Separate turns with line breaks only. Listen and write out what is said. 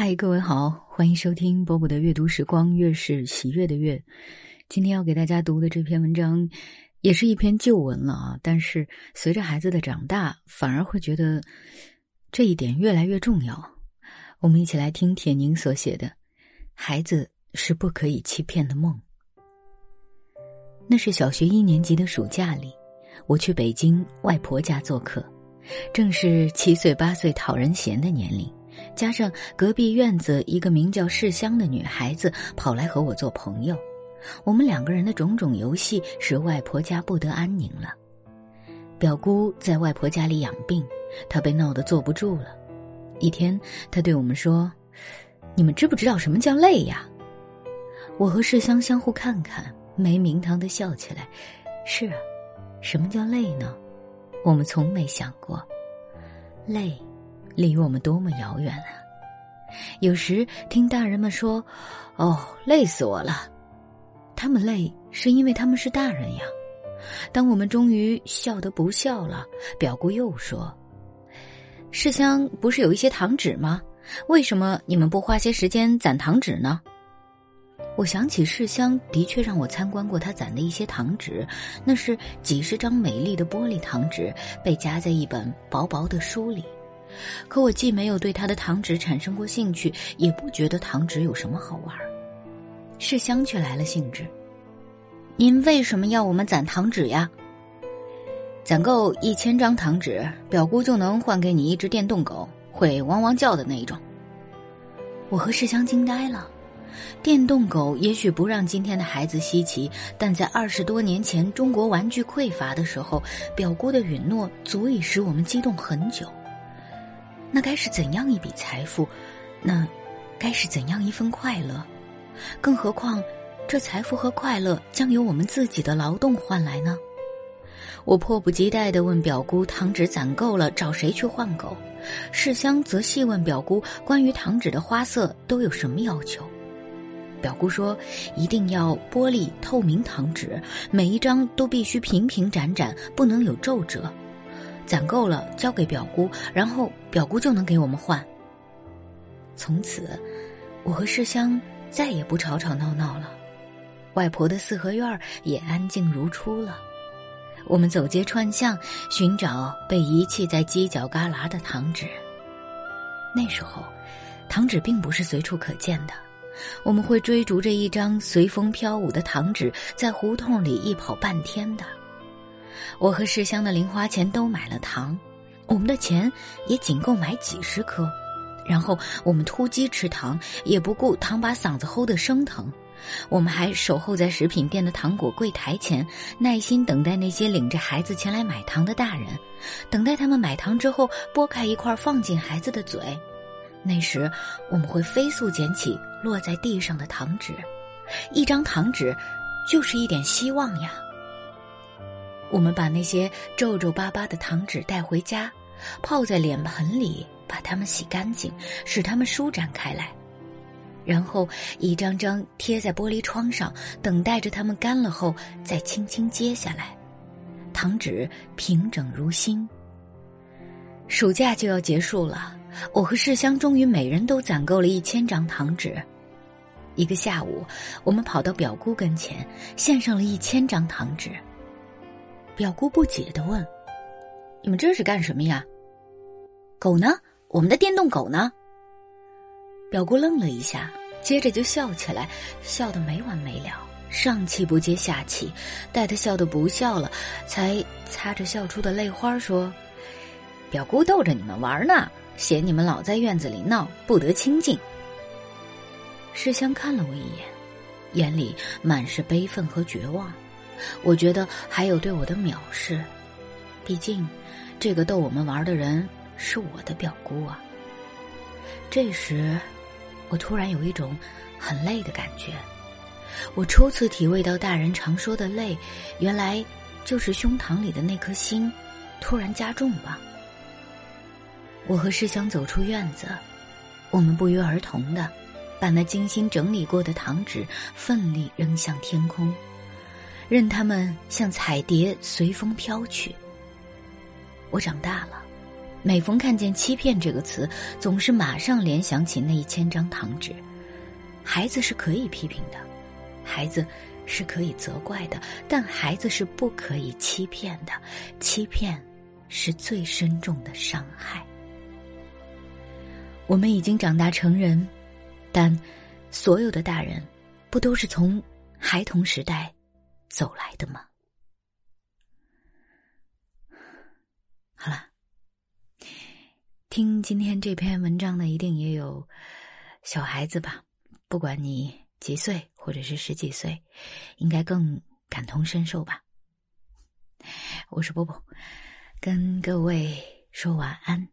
嗨，各位好，欢迎收听波波的阅读时光，月是喜悦的月。今天要给大家读的这篇文章，也是一篇旧文了啊。但是随着孩子的长大，反而会觉得这一点越来越重要。我们一起来听铁宁所写的《孩子是不可以欺骗的梦》。那是小学一年级的暑假里，我去北京外婆家做客，正是七岁八岁讨人嫌的年龄。加上隔壁院子一个名叫世香的女孩子跑来和我做朋友，我们两个人的种种游戏使外婆家不得安宁了。表姑在外婆家里养病，她被闹得坐不住了。一天，她对我们说：“你们知不知道什么叫累呀？”我和世香相互看看，没名堂的笑起来。是啊，什么叫累呢？我们从没想过，累。离我们多么遥远啊！有时听大人们说：“哦，累死我了。”他们累是因为他们是大人呀。当我们终于笑得不笑了，表姑又说：“世香不是有一些糖纸吗？为什么你们不花些时间攒糖纸呢？”我想起世香的确让我参观过他攒的一些糖纸，那是几十张美丽的玻璃糖纸，被夹在一本薄薄的书里。可我既没有对他的糖纸产生过兴趣，也不觉得糖纸有什么好玩。世香却来了兴致。您为什么要我们攒糖纸呀？攒够一千张糖纸，表姑就能换给你一只电动狗，会汪汪叫的那一种。我和世香惊呆了。电动狗也许不让今天的孩子稀奇，但在二十多年前中国玩具匮乏的时候，表姑的允诺足以使我们激动很久。那该是怎样一笔财富？那该是怎样一份快乐？更何况，这财富和快乐将由我们自己的劳动换来呢？我迫不及待地问表姑：“糖纸攒够了，找谁去换狗？”世香则细问表姑：“关于糖纸的花色都有什么要求？”表姑说：“一定要玻璃透明糖纸，每一张都必须平平展展，不能有皱褶。”攒够了，交给表姑，然后表姑就能给我们换。从此，我和世香再也不吵吵闹闹了，外婆的四合院也安静如初了。我们走街串巷，寻找被遗弃在犄角旮旯的糖纸。那时候，糖纸并不是随处可见的，我们会追逐着一张随风飘舞的糖纸，在胡同里一跑半天的。我和世香的零花钱都买了糖，我们的钱也仅够买几十颗，然后我们突击吃糖，也不顾糖把嗓子齁得生疼。我们还守候在食品店的糖果柜台前，耐心等待那些领着孩子前来买糖的大人，等待他们买糖之后剥开一块放进孩子的嘴。那时，我们会飞速捡起落在地上的糖纸，一张糖纸，就是一点希望呀。我们把那些皱皱巴巴的糖纸带回家，泡在脸盆里，把它们洗干净，使它们舒展开来，然后一张张贴在玻璃窗上，等待着它们干了后再轻轻揭下来。糖纸平整如新。暑假就要结束了，我和世香终于每人都攒够了一千张糖纸。一个下午，我们跑到表姑跟前，献上了一千张糖纸。表姑不解的问：“你们这是干什么呀？狗呢？我们的电动狗呢？”表姑愣了一下，接着就笑起来，笑得没完没了，上气不接下气，待他笑得不笑了，才擦着笑出的泪花说：“表姑逗着你们玩呢，嫌你们老在院子里闹，不得清静。”世香看了我一眼，眼里满是悲愤和绝望。我觉得还有对我的藐视，毕竟，这个逗我们玩的人是我的表姑啊。这时，我突然有一种很累的感觉。我初次体味到大人常说的累，原来就是胸膛里的那颗心突然加重吧。我和世香走出院子，我们不约而同的把那精心整理过的糖纸奋力扔向天空。任它们像彩蝶随风飘去。我长大了，每逢看见“欺骗”这个词，总是马上联想起那一千张糖纸。孩子是可以批评的，孩子是可以责怪的，但孩子是不可以欺骗的。欺骗是最深重的伤害。我们已经长大成人，但所有的大人，不都是从孩童时代走来的吗？好了，听今天这篇文章的一定也有小孩子吧？不管你几岁，或者是十几岁，应该更感同身受吧。我是波波，跟各位说晚安。